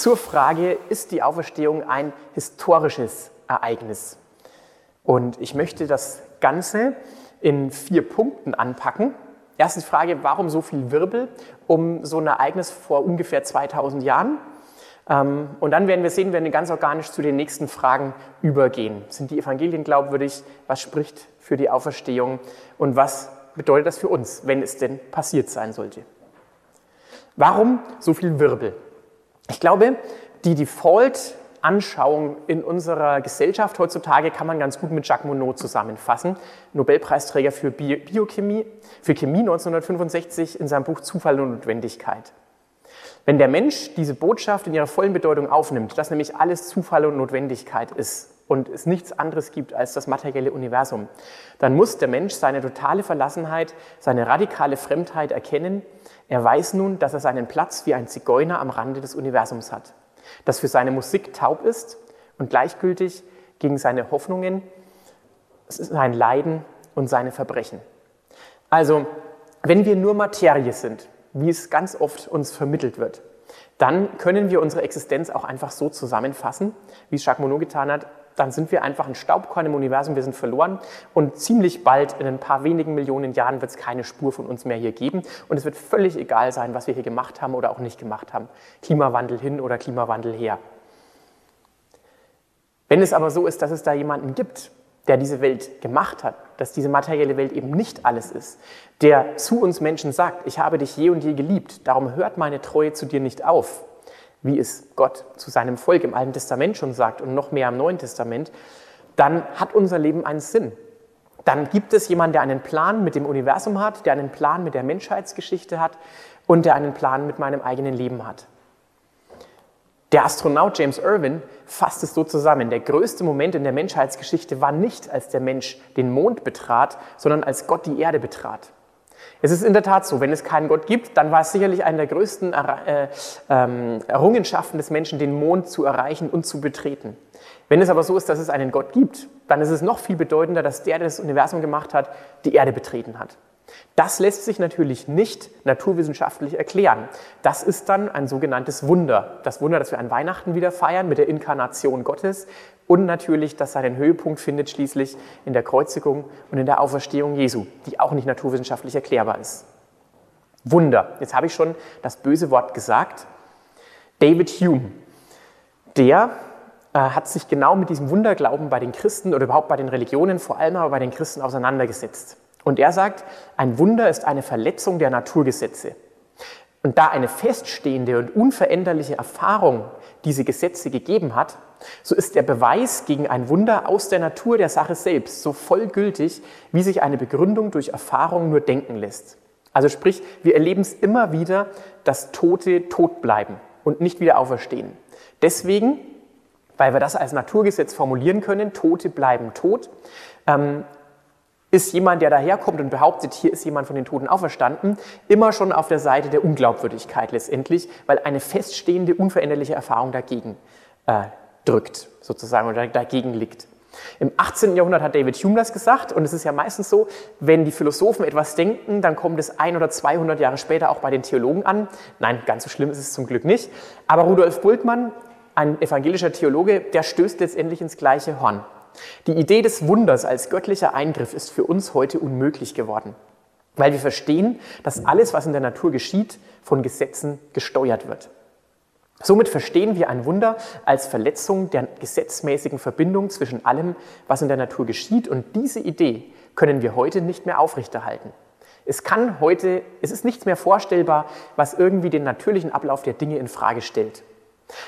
Zur Frage, ist die Auferstehung ein historisches Ereignis? Und ich möchte das Ganze in vier Punkten anpacken. Erstens die Frage, warum so viel Wirbel um so ein Ereignis vor ungefähr 2000 Jahren? Ähm, und dann werden wir sehen, werden wir ganz organisch zu den nächsten Fragen übergehen. Sind die Evangelien glaubwürdig? Was spricht für die Auferstehung? Und was bedeutet das für uns, wenn es denn passiert sein sollte? Warum so viel Wirbel? Ich glaube, die Default-Anschauung in unserer Gesellschaft heutzutage kann man ganz gut mit Jacques Monod zusammenfassen, Nobelpreisträger für Biochemie, für Chemie 1965 in seinem Buch Zufall und Notwendigkeit. Wenn der Mensch diese Botschaft in ihrer vollen Bedeutung aufnimmt, dass nämlich alles Zufall und Notwendigkeit ist und es nichts anderes gibt als das materielle Universum, dann muss der Mensch seine totale Verlassenheit, seine radikale Fremdheit erkennen. Er weiß nun, dass er seinen Platz wie ein Zigeuner am Rande des Universums hat, das für seine Musik taub ist und gleichgültig gegen seine Hoffnungen, sein Leiden und seine Verbrechen. Also, wenn wir nur Materie sind, wie es ganz oft uns vermittelt wird, dann können wir unsere Existenz auch einfach so zusammenfassen, wie es Jacques Monod getan hat, dann sind wir einfach ein Staubkorn im Universum, wir sind verloren und ziemlich bald, in ein paar wenigen Millionen Jahren, wird es keine Spur von uns mehr hier geben und es wird völlig egal sein, was wir hier gemacht haben oder auch nicht gemacht haben. Klimawandel hin oder Klimawandel her. Wenn es aber so ist, dass es da jemanden gibt, der diese Welt gemacht hat, dass diese materielle Welt eben nicht alles ist, der zu uns Menschen sagt, ich habe dich je und je geliebt, darum hört meine Treue zu dir nicht auf, wie es Gott zu seinem Volk im Alten Testament schon sagt und noch mehr im Neuen Testament, dann hat unser Leben einen Sinn. Dann gibt es jemanden, der einen Plan mit dem Universum hat, der einen Plan mit der Menschheitsgeschichte hat und der einen Plan mit meinem eigenen Leben hat. Der Astronaut James Irwin fasst es so zusammen. Der größte Moment in der Menschheitsgeschichte war nicht, als der Mensch den Mond betrat, sondern als Gott die Erde betrat. Es ist in der Tat so, wenn es keinen Gott gibt, dann war es sicherlich eine der größten äh, ähm, Errungenschaften des Menschen, den Mond zu erreichen und zu betreten. Wenn es aber so ist, dass es einen Gott gibt, dann ist es noch viel bedeutender, dass der, der das Universum gemacht hat, die Erde betreten hat. Das lässt sich natürlich nicht naturwissenschaftlich erklären. Das ist dann ein sogenanntes Wunder. Das Wunder, das wir an Weihnachten wieder feiern mit der Inkarnation Gottes und natürlich, das seinen Höhepunkt findet schließlich in der Kreuzigung und in der Auferstehung Jesu, die auch nicht naturwissenschaftlich erklärbar ist. Wunder. Jetzt habe ich schon das böse Wort gesagt. David Hume, der äh, hat sich genau mit diesem Wunderglauben bei den Christen oder überhaupt bei den Religionen, vor allem aber bei den Christen auseinandergesetzt. Und er sagt, ein Wunder ist eine Verletzung der Naturgesetze. Und da eine feststehende und unveränderliche Erfahrung diese Gesetze gegeben hat, so ist der Beweis gegen ein Wunder aus der Natur der Sache selbst so vollgültig, wie sich eine Begründung durch Erfahrung nur denken lässt. Also sprich, wir erleben es immer wieder, dass Tote tot bleiben und nicht wieder auferstehen. Deswegen, weil wir das als Naturgesetz formulieren können, Tote bleiben tot, ähm, ist jemand, der daherkommt und behauptet, hier ist jemand von den Toten auferstanden, immer schon auf der Seite der Unglaubwürdigkeit letztendlich, weil eine feststehende, unveränderliche Erfahrung dagegen äh, drückt, sozusagen, oder dagegen liegt. Im 18. Jahrhundert hat David Hume das gesagt und es ist ja meistens so, wenn die Philosophen etwas denken, dann kommt es ein oder 200 Jahre später auch bei den Theologen an. Nein, ganz so schlimm ist es zum Glück nicht. Aber Rudolf Bultmann, ein evangelischer Theologe, der stößt letztendlich ins gleiche Horn. Die Idee des Wunders als göttlicher Eingriff ist für uns heute unmöglich geworden, weil wir verstehen, dass alles, was in der Natur geschieht, von Gesetzen gesteuert wird. Somit verstehen wir ein Wunder als Verletzung der gesetzmäßigen Verbindung zwischen allem, was in der Natur geschieht. Und diese Idee können wir heute nicht mehr aufrechterhalten. Es kann heute, es ist nichts mehr vorstellbar, was irgendwie den natürlichen Ablauf der Dinge in Frage stellt.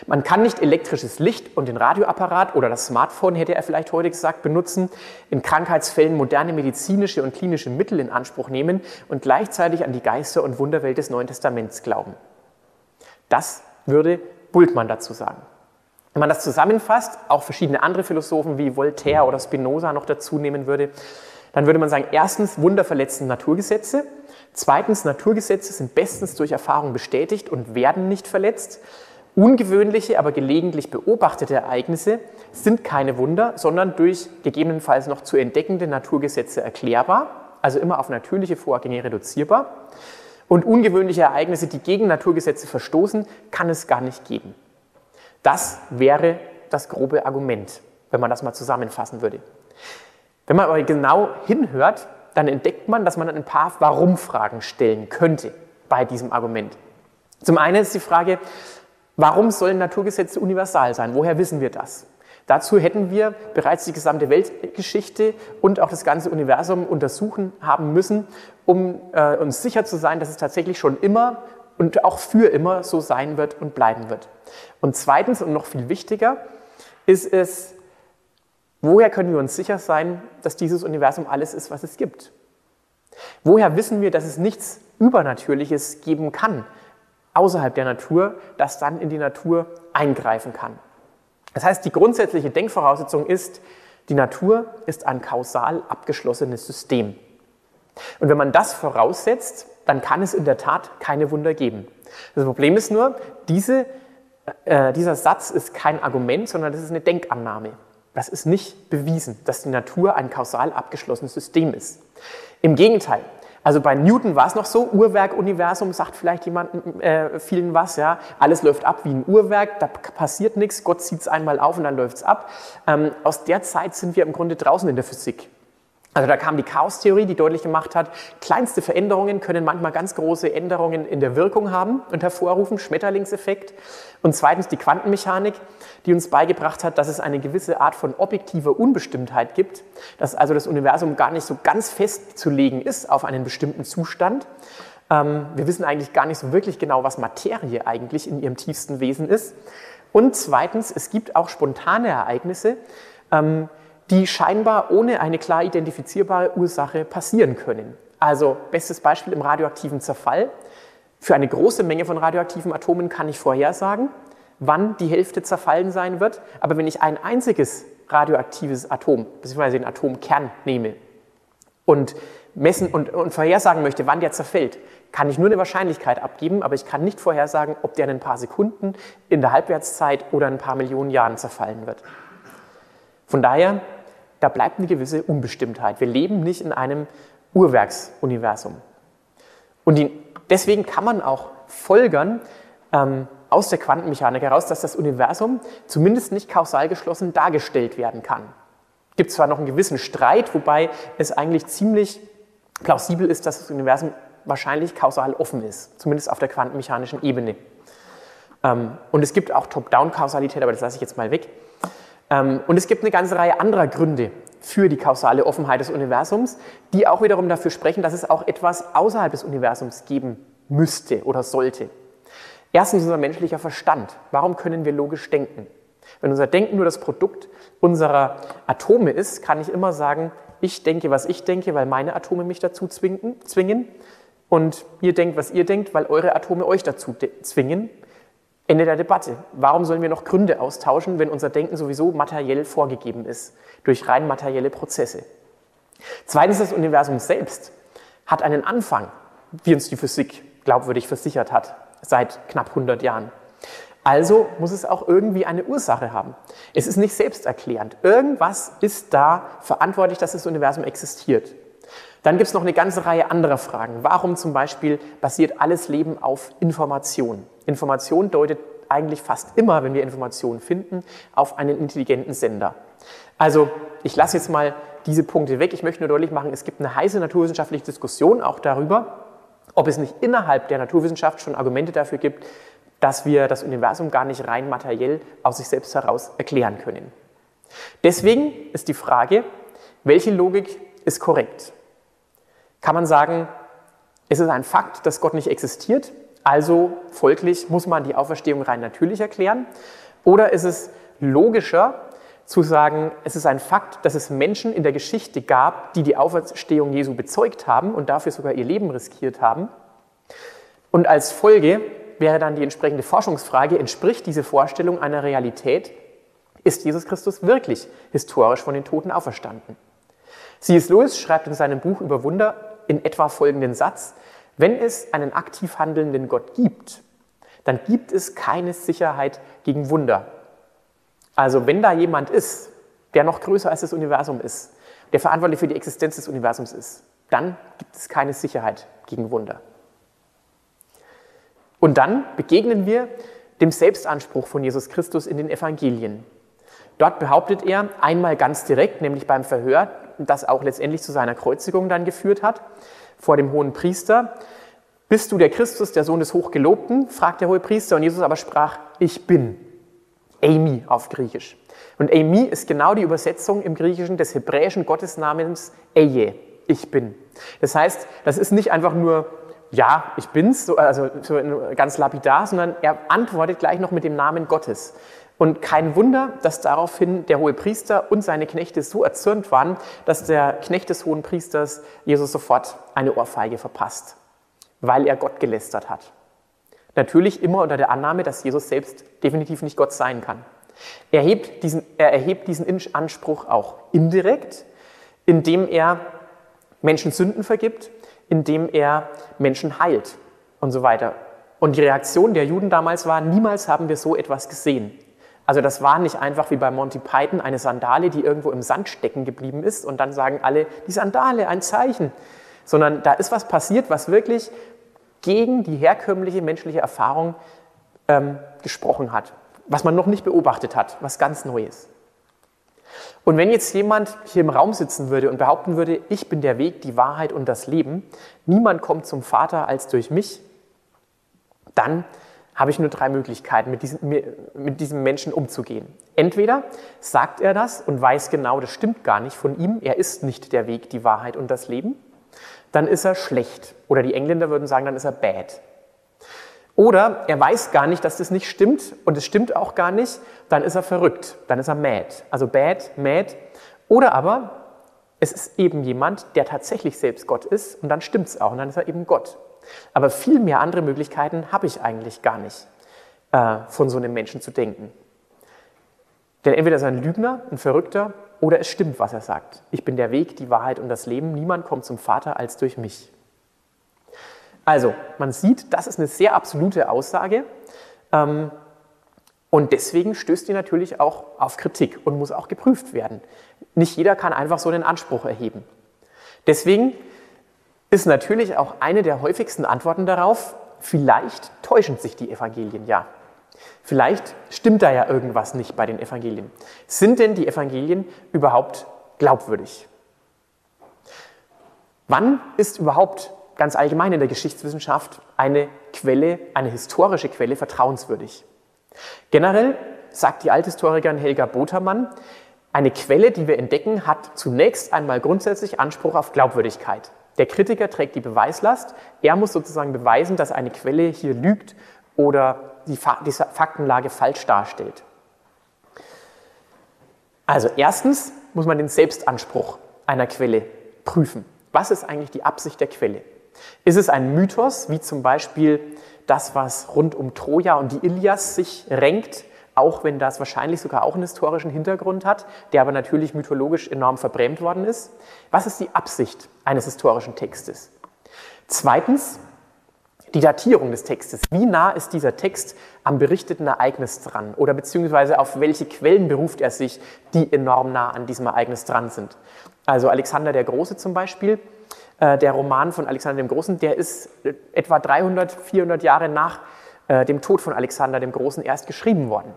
Man kann nicht elektrisches Licht und den Radioapparat oder das Smartphone, hätte er vielleicht heute gesagt, benutzen, in Krankheitsfällen moderne medizinische und klinische Mittel in Anspruch nehmen und gleichzeitig an die Geister- und Wunderwelt des Neuen Testaments glauben. Das würde Bultmann dazu sagen. Wenn man das zusammenfasst, auch verschiedene andere Philosophen wie Voltaire oder Spinoza noch dazu nehmen würde, dann würde man sagen, erstens, Wunder verletzen Naturgesetze. Zweitens, Naturgesetze sind bestens durch Erfahrung bestätigt und werden nicht verletzt. Ungewöhnliche, aber gelegentlich beobachtete Ereignisse sind keine Wunder, sondern durch gegebenenfalls noch zu entdeckende Naturgesetze erklärbar, also immer auf natürliche Vorgänge reduzierbar. Und ungewöhnliche Ereignisse, die gegen Naturgesetze verstoßen, kann es gar nicht geben. Das wäre das grobe Argument, wenn man das mal zusammenfassen würde. Wenn man aber genau hinhört, dann entdeckt man, dass man ein paar Warum-Fragen stellen könnte bei diesem Argument. Zum einen ist die Frage, Warum sollen Naturgesetze universal sein? Woher wissen wir das? Dazu hätten wir bereits die gesamte Weltgeschichte und auch das ganze Universum untersuchen haben müssen, um äh, uns sicher zu sein, dass es tatsächlich schon immer und auch für immer so sein wird und bleiben wird. Und zweitens und noch viel wichtiger ist es, woher können wir uns sicher sein, dass dieses Universum alles ist, was es gibt? Woher wissen wir, dass es nichts Übernatürliches geben kann? Außerhalb der Natur, das dann in die Natur eingreifen kann. Das heißt, die grundsätzliche Denkvoraussetzung ist, die Natur ist ein kausal abgeschlossenes System. Und wenn man das voraussetzt, dann kann es in der Tat keine Wunder geben. Das Problem ist nur, diese, äh, dieser Satz ist kein Argument, sondern das ist eine Denkannahme. Das ist nicht bewiesen, dass die Natur ein kausal abgeschlossenes System ist. Im Gegenteil, also bei Newton war es noch so, Uhrwerk-Universum sagt vielleicht jemand, äh, vielen was, ja. Alles läuft ab wie ein Uhrwerk, da passiert nichts, Gott zieht es einmal auf und dann läuft es ab. Ähm, aus der Zeit sind wir im Grunde draußen in der Physik. Also da kam die Chaostheorie, die deutlich gemacht hat, kleinste Veränderungen können manchmal ganz große Änderungen in der Wirkung haben und hervorrufen, Schmetterlingseffekt. Und zweitens die Quantenmechanik, die uns beigebracht hat, dass es eine gewisse Art von objektiver Unbestimmtheit gibt, dass also das Universum gar nicht so ganz festzulegen ist auf einen bestimmten Zustand. Ähm, wir wissen eigentlich gar nicht so wirklich genau, was Materie eigentlich in ihrem tiefsten Wesen ist. Und zweitens, es gibt auch spontane Ereignisse, ähm, die scheinbar ohne eine klar identifizierbare Ursache passieren können. Also bestes Beispiel im radioaktiven Zerfall. Für eine große Menge von radioaktiven Atomen kann ich vorhersagen, wann die Hälfte zerfallen sein wird. Aber wenn ich ein einziges radioaktives Atom, beziehungsweise den Atomkern nehme und messen und, und vorhersagen möchte, wann der zerfällt, kann ich nur eine Wahrscheinlichkeit abgeben, aber ich kann nicht vorhersagen, ob der in ein paar Sekunden, in der Halbwertszeit oder in ein paar Millionen Jahren zerfallen wird. Von daher, da bleibt eine gewisse Unbestimmtheit. Wir leben nicht in einem Uhrwerksuniversum. Und die, deswegen kann man auch folgern ähm, aus der Quantenmechanik heraus, dass das Universum zumindest nicht kausal geschlossen dargestellt werden kann. Es gibt zwar noch einen gewissen Streit, wobei es eigentlich ziemlich plausibel ist, dass das Universum wahrscheinlich kausal offen ist, zumindest auf der quantenmechanischen Ebene. Ähm, und es gibt auch Top-Down-Kausalität, aber das lasse ich jetzt mal weg. Ähm, und es gibt eine ganze Reihe anderer Gründe für die kausale Offenheit des Universums, die auch wiederum dafür sprechen, dass es auch etwas außerhalb des Universums geben müsste oder sollte. Erstens unser menschlicher Verstand. Warum können wir logisch denken? Wenn unser Denken nur das Produkt unserer Atome ist, kann ich immer sagen, ich denke, was ich denke, weil meine Atome mich dazu zwingen. Und ihr denkt, was ihr denkt, weil eure Atome euch dazu zwingen. Ende der Debatte. Warum sollen wir noch Gründe austauschen, wenn unser Denken sowieso materiell vorgegeben ist, durch rein materielle Prozesse? Zweitens, das Universum selbst hat einen Anfang, wie uns die Physik glaubwürdig versichert hat, seit knapp 100 Jahren. Also muss es auch irgendwie eine Ursache haben. Es ist nicht selbsterklärend. Irgendwas ist da verantwortlich, dass das Universum existiert. Dann gibt es noch eine ganze Reihe anderer Fragen. Warum zum Beispiel basiert alles Leben auf Information? Information deutet eigentlich fast immer, wenn wir Informationen finden, auf einen intelligenten Sender. Also ich lasse jetzt mal diese Punkte weg. Ich möchte nur deutlich machen, es gibt eine heiße naturwissenschaftliche Diskussion auch darüber, ob es nicht innerhalb der Naturwissenschaft schon Argumente dafür gibt, dass wir das Universum gar nicht rein materiell aus sich selbst heraus erklären können. Deswegen ist die Frage, welche Logik ist korrekt? Kann man sagen, es ist ein Fakt, dass Gott nicht existiert, Also folglich muss man die Auferstehung rein natürlich erklären. Oder ist es logischer zu sagen, es ist ein Fakt, dass es Menschen in der Geschichte gab, die die Auferstehung Jesu bezeugt haben und dafür sogar ihr Leben riskiert haben. Und als Folge wäre dann die entsprechende Forschungsfrage, entspricht diese Vorstellung einer Realität? Ist Jesus Christus wirklich historisch von den Toten auferstanden? C.S. Lewis schreibt in seinem Buch über Wunder in etwa folgenden Satz, wenn es einen aktiv handelnden Gott gibt, dann gibt es keine Sicherheit gegen Wunder. Also wenn da jemand ist, der noch größer als das Universum ist, der verantwortlich für die Existenz des Universums ist, dann gibt es keine Sicherheit gegen Wunder. Und dann begegnen wir dem Selbstanspruch von Jesus Christus in den Evangelien. Dort behauptet er einmal ganz direkt, nämlich beim Verhör, das auch letztendlich zu seiner Kreuzigung dann geführt hat, vor dem hohen Priester. Bist du der Christus, der Sohn des Hochgelobten? fragt der hohe Priester. Und Jesus aber sprach, ich bin. Amy auf Griechisch. Und Amy ist genau die Übersetzung im Griechischen des hebräischen Gottesnamens Eye, ich bin. Das heißt, das ist nicht einfach nur, ja, ich bin's, so, also so ganz lapidar, sondern er antwortet gleich noch mit dem Namen Gottes. Und kein Wunder, dass daraufhin der hohe Priester und seine Knechte so erzürnt waren, dass der Knecht des hohen Priesters Jesus sofort eine Ohrfeige verpasst, weil er Gott gelästert hat. Natürlich immer unter der Annahme, dass Jesus selbst definitiv nicht Gott sein kann. Er, hebt diesen, er erhebt diesen Anspruch auch indirekt, indem er Menschen Sünden vergibt, indem er Menschen heilt und so weiter. Und die Reaktion der Juden damals war, niemals haben wir so etwas gesehen. Also das war nicht einfach wie bei Monty Python eine Sandale, die irgendwo im Sand stecken geblieben ist und dann sagen alle, die Sandale, ein Zeichen. Sondern da ist was passiert, was wirklich gegen die herkömmliche menschliche Erfahrung ähm, gesprochen hat, was man noch nicht beobachtet hat, was ganz Neues. Und wenn jetzt jemand hier im Raum sitzen würde und behaupten würde, ich bin der Weg, die Wahrheit und das Leben, niemand kommt zum Vater als durch mich, dann habe ich nur drei Möglichkeiten, mit diesem, mit diesem Menschen umzugehen. Entweder sagt er das und weiß genau, das stimmt gar nicht von ihm, er ist nicht der Weg, die Wahrheit und das Leben, dann ist er schlecht. Oder die Engländer würden sagen, dann ist er bad. Oder er weiß gar nicht, dass das nicht stimmt und es stimmt auch gar nicht, dann ist er verrückt, dann ist er mad. Also bad, mad. Oder aber es ist eben jemand, der tatsächlich selbst Gott ist und dann stimmt es auch und dann ist er eben Gott. Aber viel mehr andere Möglichkeiten habe ich eigentlich gar nicht, äh, von so einem Menschen zu denken. Denn entweder ist er ein Lügner, ein Verrückter, oder es stimmt, was er sagt. Ich bin der Weg, die Wahrheit und das Leben. Niemand kommt zum Vater als durch mich. Also, man sieht, das ist eine sehr absolute Aussage. Ähm, und deswegen stößt die natürlich auch auf Kritik und muss auch geprüft werden. Nicht jeder kann einfach so einen Anspruch erheben. Deswegen ist natürlich auch eine der häufigsten Antworten darauf, vielleicht täuschen sich die Evangelien ja. Vielleicht stimmt da ja irgendwas nicht bei den Evangelien. Sind denn die Evangelien überhaupt glaubwürdig? Wann ist überhaupt ganz allgemein in der Geschichtswissenschaft eine Quelle, eine historische Quelle vertrauenswürdig? Generell sagt die Althistorikerin Helga Botermann, eine Quelle, die wir entdecken, hat zunächst einmal grundsätzlich Anspruch auf Glaubwürdigkeit. Der Kritiker trägt die Beweislast. Er muss sozusagen beweisen, dass eine Quelle hier lügt oder die, Faktenlage falsch darstellt. Also erstens muss man den Selbstanspruch einer Quelle prüfen. Was ist eigentlich die Absicht der Quelle? Ist es ein Mythos, wie zum Beispiel das, was rund um Troja und die Ilias sich renkt, auch wenn das wahrscheinlich sogar auch einen historischen Hintergrund hat, der aber natürlich mythologisch enorm verbrämt worden ist. Was ist die Absicht eines historischen Textes? Zweitens, die Datierung des Textes. Wie nah ist dieser Text am berichteten Ereignis dran? Oder beziehungsweise auf welche Quellen beruft er sich, die enorm nah an diesem Ereignis dran sind? Also Alexander der Große zum Beispiel, äh, der Roman von Alexander dem Großen, der ist etwa 300, 400 Jahre nach äh, dem Tod von Alexander dem Großen erst geschrieben worden.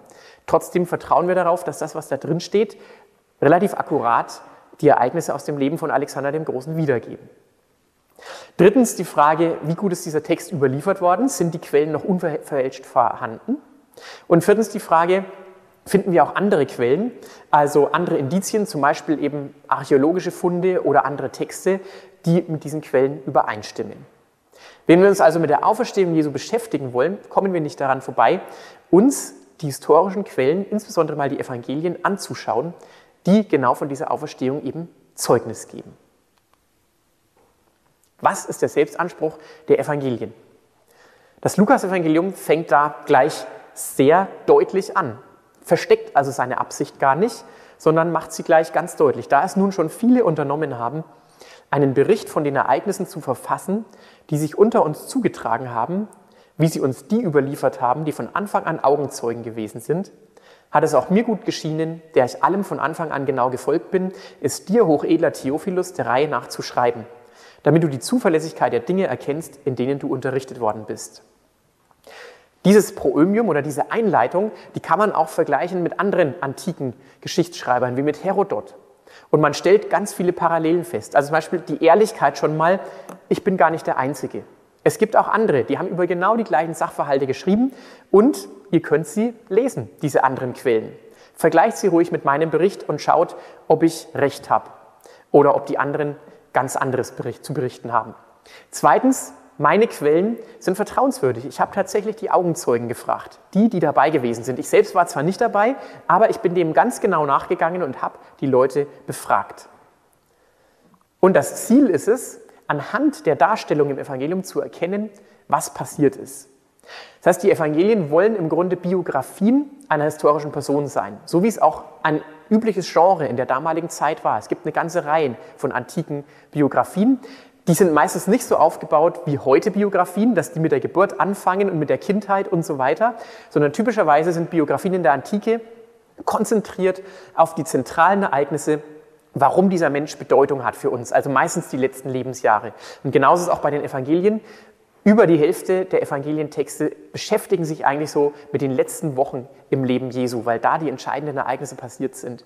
Trotzdem vertrauen wir darauf, dass das, was da drin steht, relativ akkurat die Ereignisse aus dem Leben von Alexander dem Großen wiedergeben. Drittens die Frage, wie gut ist dieser Text überliefert worden? Sind die Quellen noch unverfälscht vorhanden? Und viertens die Frage, finden wir auch andere Quellen, also andere Indizien, zum Beispiel eben archäologische Funde oder andere Texte, die mit diesen Quellen übereinstimmen. Wenn wir uns also mit der Auferstehung Jesu beschäftigen wollen, kommen wir nicht daran vorbei, uns die historischen Quellen, insbesondere mal die Evangelien, anzuschauen, die genau von dieser Auferstehung eben Zeugnis geben. Was ist der Selbstanspruch der Evangelien? Das Lukas-Evangelium fängt da gleich sehr deutlich an, versteckt also seine Absicht gar nicht, sondern macht sie gleich ganz deutlich. Da es nun schon viele unternommen haben, einen Bericht von den Ereignissen zu verfassen, die sich unter uns zugetragen haben, wie sie uns die überliefert haben, die von Anfang an Augenzeugen gewesen sind, hat es auch mir gut geschienen, der ich allem von Anfang an genau gefolgt bin, es dir, hochedler Theophilus, der Reihe nach zu schreiben, damit du die Zuverlässigkeit der Dinge erkennst, in denen du unterrichtet worden bist. Dieses Proömium oder diese Einleitung, die kann man auch vergleichen mit anderen antiken Geschichtsschreibern, wie mit Herodot. Und man stellt ganz viele Parallelen fest. Also zum Beispiel die Ehrlichkeit schon mal, ich bin gar nicht der Einzige. Es gibt auch andere, die haben über genau die gleichen Sachverhalte geschrieben und ihr könnt sie lesen, diese anderen Quellen. Vergleicht sie ruhig mit meinem Bericht und schaut, ob ich recht habe oder ob die anderen ganz anderes zu berichten haben. Zweitens, meine Quellen sind vertrauenswürdig. Ich habe tatsächlich die Augenzeugen gefragt, die, die dabei gewesen sind. Ich selbst war zwar nicht dabei, aber ich bin dem ganz genau nachgegangen und habe die Leute befragt. Und das Ziel ist es, anhand der Darstellung im Evangelium zu erkennen, was passiert ist. Das heißt, die Evangelien wollen im Grunde Biografien einer historischen Person sein, so wie es auch ein übliches Genre in der damaligen Zeit war. Es gibt eine ganze Reihe von antiken Biografien. Die sind meistens nicht so aufgebaut wie heute Biografien, dass die mit der Geburt anfangen und mit der Kindheit und so weiter, sondern typischerweise sind Biografien in der Antike konzentriert auf die zentralen Ereignisse warum dieser Mensch Bedeutung hat für uns, also meistens die letzten Lebensjahre. Und genauso ist es auch bei den Evangelien. Über die Hälfte der Evangelientexte beschäftigen sich eigentlich so mit den letzten Wochen im Leben Jesu, weil da die entscheidenden Ereignisse passiert sind,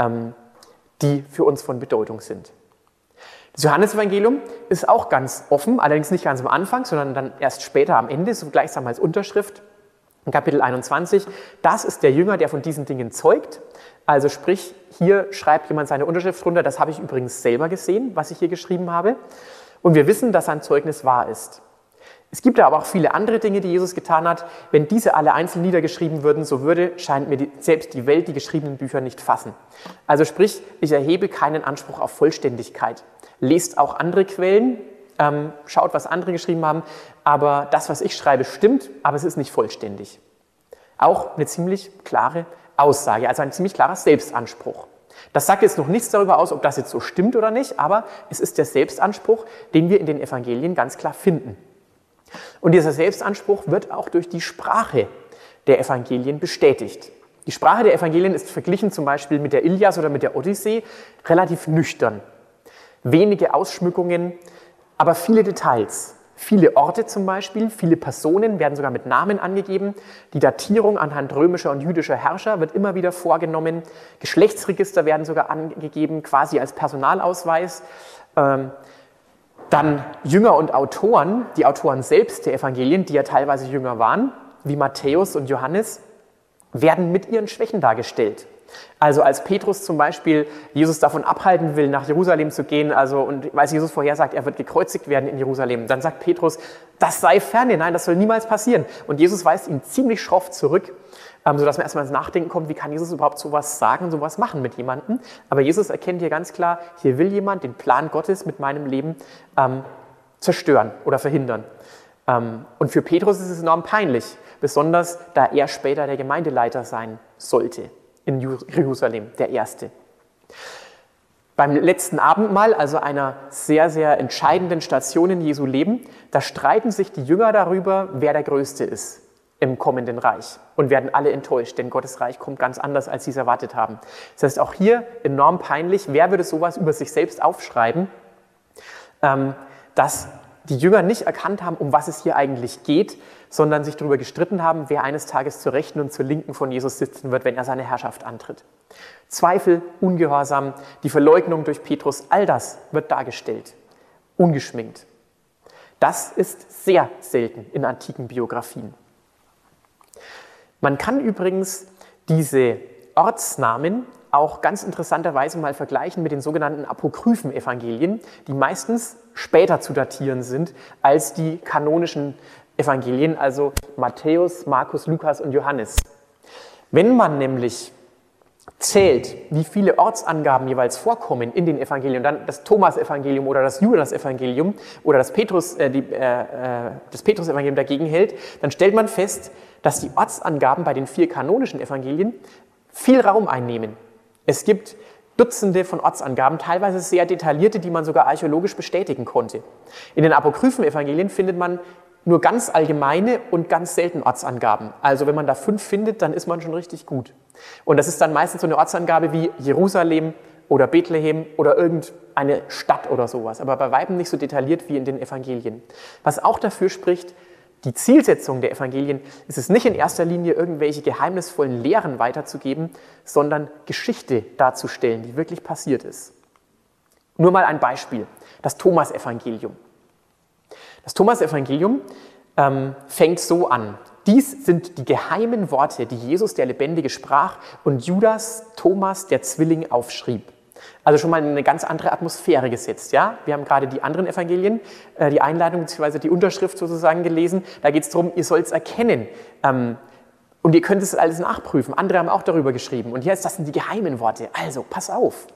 ähm, die für uns von Bedeutung sind. Das Johannesevangelium ist auch ganz offen, allerdings nicht ganz am Anfang, sondern dann erst später am Ende, so gleichsam als Unterschrift. In Kapitel 21, das ist der Jünger, der von diesen Dingen zeugt. Also sprich, hier schreibt jemand seine Unterschrift runter, das habe ich übrigens selber gesehen, was ich hier geschrieben habe. Und wir wissen, dass sein Zeugnis wahr ist. Es gibt aber auch viele andere Dinge, die Jesus getan hat. Wenn diese alle einzeln niedergeschrieben würden, so würde, scheint mir die, selbst die Welt die geschriebenen Bücher nicht fassen. Also sprich, ich erhebe keinen Anspruch auf Vollständigkeit. Lest auch andere Quellen, ähm, schaut, was andere geschrieben haben, aber das, was ich schreibe, stimmt, aber es ist nicht vollständig. Auch eine ziemlich klare Aussage, also ein ziemlich klarer Selbstanspruch. Das sagt jetzt noch nichts darüber aus, ob das jetzt so stimmt oder nicht, aber es ist der Selbstanspruch, den wir in den Evangelien ganz klar finden. Und dieser Selbstanspruch wird auch durch die Sprache der Evangelien bestätigt. Die Sprache der Evangelien ist verglichen zum Beispiel mit der Ilias oder mit der Odyssee relativ nüchtern. Wenige Ausschmückungen, aber viele Details. Viele Orte zum Beispiel, viele Personen werden sogar mit Namen angegeben. Die Datierung anhand römischer und jüdischer Herrscher wird immer wieder vorgenommen. Geschlechtsregister werden sogar angegeben, quasi als Personalausweis. Ähm, dann Jünger und Autoren, die Autoren selbst der Evangelien, die ja teilweise Jünger waren, wie Matthäus und Johannes, werden mit ihren Schwächen dargestellt. Also als Petrus zum Beispiel Jesus davon abhalten will, nach Jerusalem zu gehen, also und weil Jesus vorher sagt, er wird gekreuzigt werden in Jerusalem, dann sagt Petrus, das sei ferne, nein, das soll niemals passieren. Und Jesus weist ihn ziemlich schroff zurück, ähm, sodass man erstmal ins Nachdenken kommt, wie kann Jesus überhaupt sowas sagen, sowas machen mit jemandem. Aber Jesus erkennt hier ganz klar, hier will jemand den Plan Gottes mit meinem Leben ähm, zerstören oder verhindern. Ähm, und für Petrus ist es enorm peinlich, besonders da er später der Gemeindeleiter sein sollte in Jerusalem, der erste. Beim letzten Abendmahl, also einer sehr, sehr entscheidenden Station in Jesu Leben, da streiten sich die Jünger darüber, wer der Größte ist im kommenden Reich und werden alle enttäuscht, denn Gottes Reich kommt ganz anders, als sie es erwartet haben. Das heißt, auch hier enorm peinlich, wer würde sowas über sich selbst aufschreiben, ähm, dass die Jünger nicht erkannt haben, um was es hier eigentlich geht, sondern sich darüber gestritten haben, wer eines Tages zur Rechten und zur Linken von Jesus sitzen wird, wenn er seine Herrschaft antritt. Zweifel, Ungehorsam, die Verleugnung durch Petrus, all das wird dargestellt, ungeschminkt. Das ist sehr selten in antiken Biografien. Man kann übrigens diese Ortsnamen auch ganz interessanterweise mal vergleichen mit den sogenannten apokryphen Evangelien, die meistens später zu datieren sind als die kanonischen Evangelien, also Matthäus, Markus, Lukas und Johannes. Wenn man nämlich zählt, wie viele Ortsangaben jeweils vorkommen in den Evangelien, dann das Thomas-Evangelium oder das Judas-Evangelium oder das, Petrus, äh, die, äh, äh, das Petrus-Evangelium dagegen hält, dann stellt man fest, dass die Ortsangaben bei den vier kanonischen Evangelien viel Raum einnehmen. Es gibt Dutzende von Ortsangaben, teilweise sehr detaillierte, die man sogar archäologisch bestätigen konnte. In den apokryphen Evangelien findet man nur ganz allgemeine und ganz selten Ortsangaben. Also wenn man da fünf findet, dann ist man schon richtig gut. Und das ist dann meistens so eine Ortsangabe wie Jerusalem oder Bethlehem oder irgendeine Stadt oder sowas, aber bei Weitem nicht so detailliert wie in den Evangelien. Was auch dafür spricht, die Zielsetzung der Evangelien ist es nicht in erster Linie, irgendwelche geheimnisvollen Lehren weiterzugeben, sondern Geschichte darzustellen, die wirklich passiert ist. Nur mal ein Beispiel, das Thomas-Evangelium. Das Thomas-Evangelium ähm, fängt so an. Dies sind die geheimen Worte, die Jesus der Lebendige sprach und Judas, Thomas, der Zwilling, aufschrieb. Also schon mal eine ganz andere Atmosphäre gesetzt. Ja? Wir haben gerade die anderen Evangelien, äh, die Einleitung bzw. die Unterschrift sozusagen gelesen. Da geht es darum, ihr sollt es erkennen. Ähm, und ihr könnt es alles nachprüfen. Andere haben auch darüber geschrieben. Und hier ist das sind die geheimen Worte. Also, pass auf.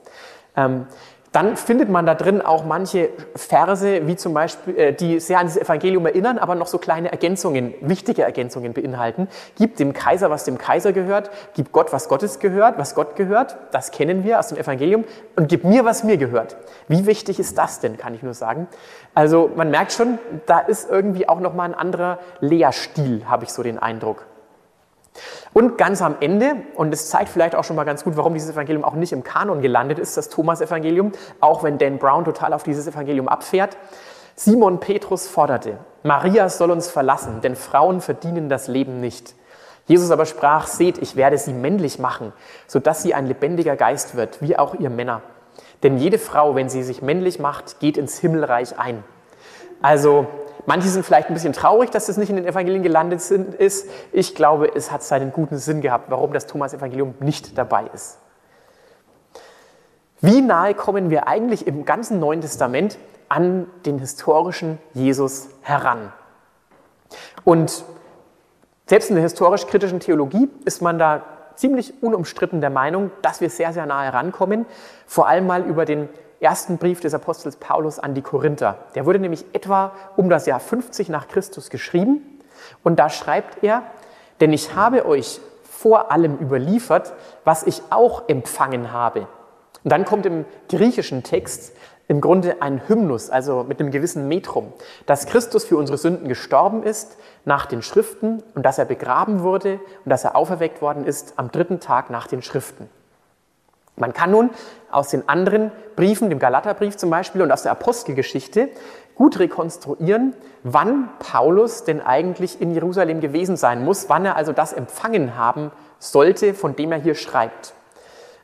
Ähm, dann findet man da drin auch manche Verse, wie zum Beispiel, äh, die sehr an das Evangelium erinnern, aber noch so kleine Ergänzungen, wichtige Ergänzungen beinhalten. Gib dem Kaiser, was dem Kaiser gehört, gib Gott, was Gottes gehört, was Gott gehört, das kennen wir aus dem Evangelium, und gib mir, was mir gehört. Wie wichtig ist das denn, kann ich nur sagen. Also man merkt schon, da ist irgendwie auch nochmal ein anderer Lehrstil, habe ich so den Eindruck. Und ganz am Ende, und es zeigt vielleicht auch schon mal ganz gut, warum dieses Evangelium auch nicht im Kanon gelandet ist, das Thomas-Evangelium, auch wenn Dan Brown total auf dieses Evangelium abfährt. Simon Petrus forderte, Maria soll uns verlassen, denn Frauen verdienen das Leben nicht. Jesus aber sprach, seht, ich werde sie männlich machen, sodass sie ein lebendiger Geist wird, wie auch ihr Männer. Denn jede Frau, wenn sie sich männlich macht, geht ins Himmelreich ein. Also Manche sind vielleicht ein bisschen traurig, dass das nicht in den Evangelien gelandet ist. Ich glaube, es hat seinen guten Sinn gehabt, warum das Thomas-Evangelium nicht dabei ist. Wie nahe kommen wir eigentlich im ganzen Neuen Testament an den historischen Jesus heran? Und selbst in der historisch-kritischen Theologie ist man da ziemlich unumstritten der Meinung, dass wir sehr, sehr nahe rankommen, vor allem mal über den ersten Brief des Apostels Paulus an die Korinther. Der wurde nämlich etwa um das Jahr 50 nach Christus geschrieben und da schreibt er, denn ich habe euch vor allem überliefert, was ich auch empfangen habe. Und dann kommt im griechischen Text im Grunde ein Hymnus, also mit einem gewissen Metrum, dass Christus für unsere Sünden gestorben ist nach den Schriften und dass er begraben wurde und dass er auferweckt worden ist am dritten Tag nach den Schriften. Man kann nun aus den anderen Briefen, dem Galaterbrief zum Beispiel und aus der Apostelgeschichte, gut rekonstruieren, wann Paulus denn eigentlich in Jerusalem gewesen sein muss, wann er also das empfangen haben sollte, von dem er hier schreibt.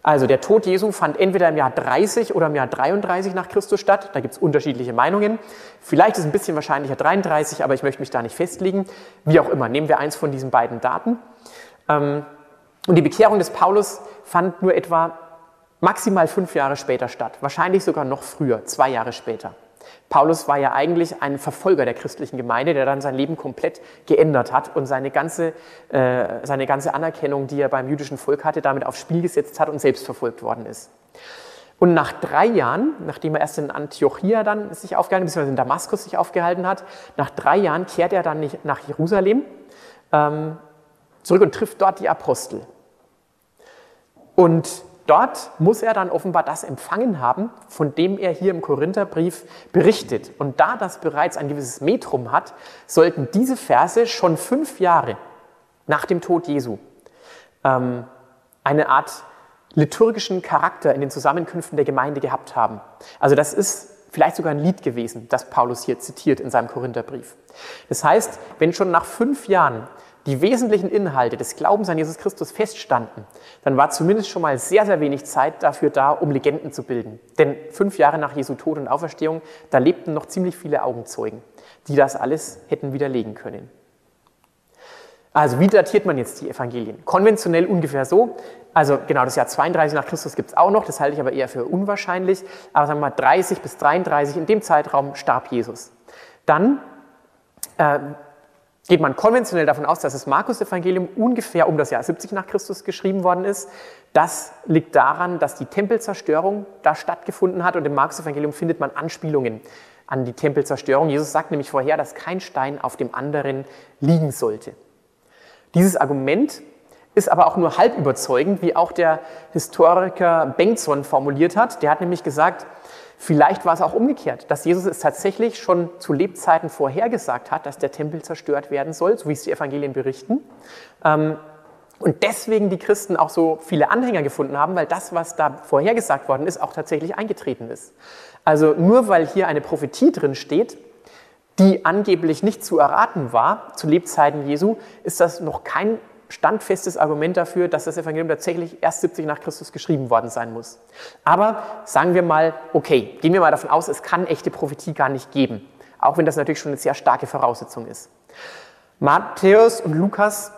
Also der Tod Jesu fand entweder im Jahr 30 oder im Jahr 33 nach Christus statt. Da gibt es unterschiedliche Meinungen. Vielleicht ist ein bisschen wahrscheinlicher 33, aber ich möchte mich da nicht festlegen. Wie auch immer, nehmen wir eins von diesen beiden Daten. Ähm, und die Bekehrung des Paulus fand nur etwa maximal fünf Jahre später statt, wahrscheinlich sogar noch früher, zwei Jahre später. Paulus war ja eigentlich ein Verfolger der christlichen Gemeinde, der dann sein Leben komplett geändert hat und seine ganze, äh, seine ganze Anerkennung, die er beim jüdischen Volk hatte, damit aufs Spiel gesetzt hat und selbst verfolgt worden ist. Und nach drei Jahren, nachdem er erst in Antiochia dann sich aufgehalten, beziehungsweise in Damaskus sich aufgehalten hat, nach drei Jahren kehrt er dann nach Jerusalem ähm, zurück und trifft dort die Apostel. Und Dort muss er dann offenbar das empfangen haben, von dem er hier im Korintherbrief berichtet. Und da das bereits ein gewisses Metrum hat, sollten diese Verse schon fünf Jahre nach dem Tod Jesu ähm, eine Art liturgischen Charakter in den Zusammenkünften der Gemeinde gehabt haben. Also das ist vielleicht sogar ein Lied gewesen, das Paulus hier zitiert in seinem Korintherbrief. Das heißt, wenn schon nach fünf Jahren die wesentlichen Inhalte des Glaubens an Jesus Christus feststanden, dann war zumindest schon mal sehr, sehr wenig Zeit dafür da, um Legenden zu bilden. Denn fünf Jahre nach Jesu Tod und Auferstehung, da lebten noch ziemlich viele Augenzeugen, die das alles hätten widerlegen können. Also wie datiert man jetzt die Evangelien? Konventionell ungefähr so. Also genau das Jahr 32 nach Christus gibt es auch noch, das halte ich aber eher für unwahrscheinlich. Aber sagen wir mal 30 bis 33, in dem Zeitraum starb Jesus. Dann äh, geht man konventionell davon aus, dass das Markus-Evangelium ungefähr um das Jahr 70 nach Christus geschrieben worden ist. Das liegt daran, dass die Tempelzerstörung da stattgefunden hat und im Markus-Evangelium findet man Anspielungen an die Tempelzerstörung. Jesus sagt nämlich vorher, dass kein Stein auf dem anderen liegen sollte. Dieses Argument ist aber auch nur halb überzeugend, wie auch der Historiker Bengtson formuliert hat. Der hat nämlich gesagt, vielleicht war es auch umgekehrt, dass Jesus es tatsächlich schon zu Lebzeiten vorhergesagt hat, dass der Tempel zerstört werden soll, so wie es die Evangelien berichten. Ähm, und deswegen die Christen auch so viele Anhänger gefunden haben, weil das, was da vorhergesagt worden ist, auch tatsächlich eingetreten ist. Also nur weil hier eine Prophetie drin steht, die angeblich nicht zu erraten war zu Lebzeiten Jesu, ist das noch kein standfestes Argument dafür, dass das Evangelium tatsächlich erst 70 nach Christus geschrieben worden sein muss. Aber sagen wir mal, okay, gehen wir mal davon aus, es kann echte Prophetie gar nicht geben, auch wenn das natürlich schon eine sehr starke Voraussetzung ist. Matthäus und Lukas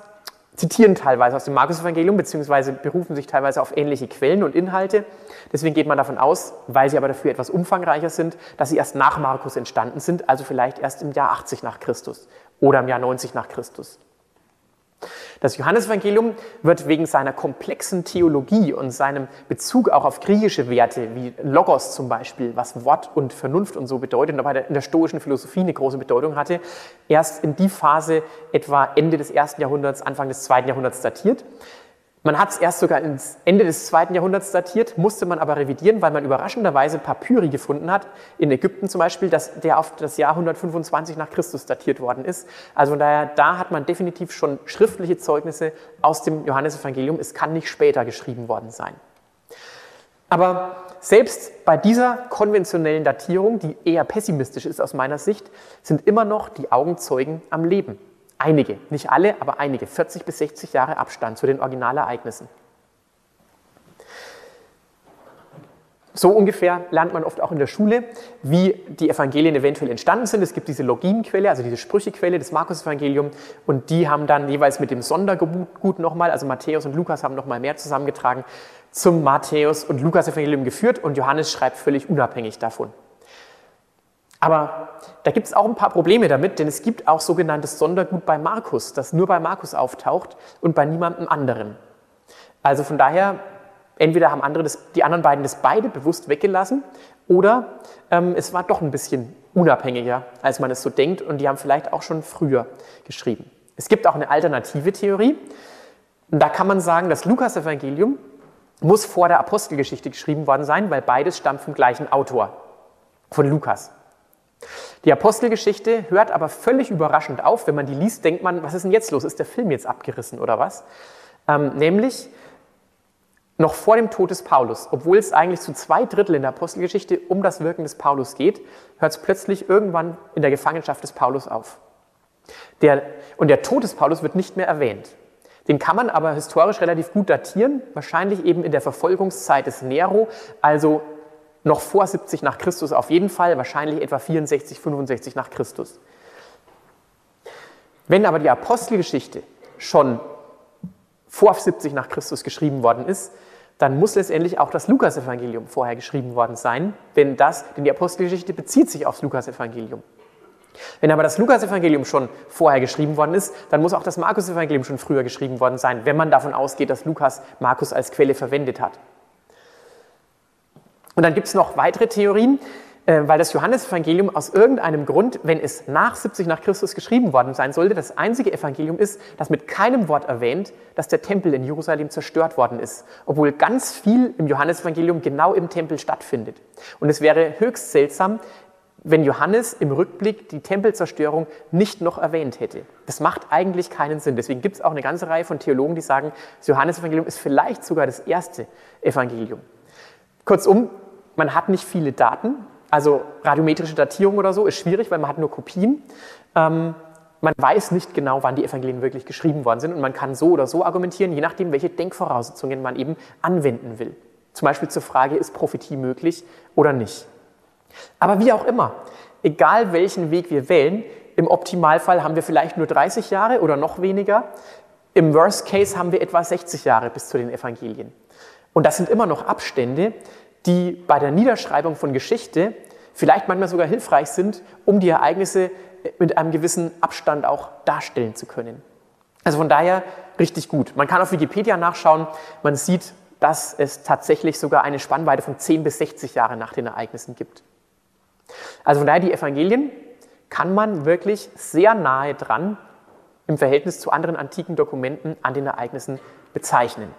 zitieren teilweise aus dem Markus-Evangelium, beziehungsweise berufen sich teilweise auf ähnliche Quellen und Inhalte. Deswegen geht man davon aus, weil sie aber dafür etwas umfangreicher sind, dass sie erst nach Markus entstanden sind, also vielleicht erst im Jahr 80 nach Christus oder im Jahr 90 nach Christus. Das Johannesevangelium wird wegen seiner komplexen Theologie und seinem Bezug auch auf griechische Werte, wie Logos zum Beispiel, was Wort und Vernunft und so bedeutet, und dabei in der stoischen Philosophie eine große Bedeutung hatte, erst in die Phase etwa Ende des ersten Jahrhunderts, Anfang des zweiten Jahrhunderts datiert. Man hat es erst sogar ins Ende des zweiten Jahrhunderts datiert, musste man aber revidieren, weil man überraschenderweise Papyri gefunden hat, in Ägypten zum Beispiel, dass der auf das Jahr 125 nach Christus datiert worden ist. Also von daher, da hat man definitiv schon schriftliche Zeugnisse aus dem Johannesevangelium. Es kann nicht später geschrieben worden sein. Aber selbst bei dieser konventionellen Datierung, die eher pessimistisch ist aus meiner Sicht, sind immer noch die Augenzeugen am Leben. Einige, nicht alle, aber einige, 40 bis 60 Jahre Abstand zu den Originalereignissen. So ungefähr lernt man oft auch in der Schule, wie die Evangelien eventuell entstanden sind. Es gibt diese Loginquelle, also diese Sprüchequelle des Markus-Evangelium, und die haben dann jeweils mit dem Sondergut nochmal, also Matthäus und Lukas haben nochmal mehr zusammengetragen, zum Matthäus- und Lukas-Evangelium geführt und Johannes schreibt völlig unabhängig davon. Aber da gibt es auch ein paar Probleme damit, denn es gibt auch sogenanntes Sondergut bei Markus, das nur bei Markus auftaucht und bei niemandem anderen. Also von daher, entweder haben andere das, die anderen beiden das beide bewusst weggelassen oder ähm, es war doch ein bisschen unabhängiger, als man es so denkt und die haben vielleicht auch schon früher geschrieben. Es gibt auch eine alternative Theorie. Und da kann man sagen, das Lukas-Evangelium muss vor der Apostelgeschichte geschrieben worden sein, weil beides stammt vom gleichen Autor, von Lukas. Die Apostelgeschichte hört aber völlig überraschend auf. Wenn man die liest, denkt man, was ist denn jetzt los? Ist der Film jetzt abgerissen oder was? Ähm, nämlich noch vor dem Tod des Paulus, obwohl es eigentlich zu zwei Drittel in der Apostelgeschichte um das Wirken des Paulus geht, hört es plötzlich irgendwann in der Gefangenschaft des Paulus auf. Der, und der Tod des Paulus wird nicht mehr erwähnt. Den kann man aber historisch relativ gut datieren, wahrscheinlich eben in der Verfolgungszeit des Nero, also noch vor 70 nach Christus auf jeden Fall, wahrscheinlich etwa 64, 65 nach Christus. Wenn aber die Apostelgeschichte schon vor 70 nach Christus geschrieben worden ist, dann muss letztendlich auch das Lukasevangelium vorher geschrieben worden sein, denn, das, denn die Apostelgeschichte bezieht sich aufs Lukasevangelium. Wenn aber das Lukasevangelium schon vorher geschrieben worden ist, dann muss auch das Markusevangelium schon früher geschrieben worden sein, wenn man davon ausgeht, dass Lukas Markus als Quelle verwendet hat. Und dann gibt es noch weitere Theorien, äh, weil das Johannesevangelium aus irgendeinem Grund, wenn es nach 70 nach Christus geschrieben worden sein sollte, das einzige Evangelium ist, das mit keinem Wort erwähnt, dass der Tempel in Jerusalem zerstört worden ist, obwohl ganz viel im Johannesevangelium genau im Tempel stattfindet. Und es wäre höchst seltsam, wenn Johannes im Rückblick die Tempelzerstörung nicht noch erwähnt hätte. Das macht eigentlich keinen Sinn. Deswegen gibt es auch eine ganze Reihe von Theologen, die sagen, das Johannesevangelium ist vielleicht sogar das erste Evangelium. Kurzum, man hat nicht viele Daten, also radiometrische Datierung oder so ist schwierig, weil man hat nur Kopien. Ähm, man weiß nicht genau, wann die Evangelien wirklich geschrieben worden sind und man kann so oder so argumentieren, je nachdem, welche Denkvoraussetzungen man eben anwenden will. Zum Beispiel zur Frage, ist Prophetie möglich oder nicht. Aber wie auch immer, egal welchen Weg wir wählen, Im Optimalfall haben wir vielleicht nur 30 Jahre oder noch weniger. Im Worst Case haben wir etwa 60 Jahre bis zu den Evangelien. Und das sind immer noch Abstände, die bei der Niederschreibung von Geschichte vielleicht manchmal sogar hilfreich sind, um die Ereignisse mit einem gewissen Abstand auch darstellen zu können. Also von daher richtig gut. Man kann auf Wikipedia nachschauen, man sieht, dass es tatsächlich sogar eine Spannweite von 10 bis 60 Jahre nach den Ereignissen gibt. Also von daher die Evangelien kann man wirklich sehr nahe dran im Verhältnis zu anderen antiken Dokumenten an den Ereignissen bezeichnen.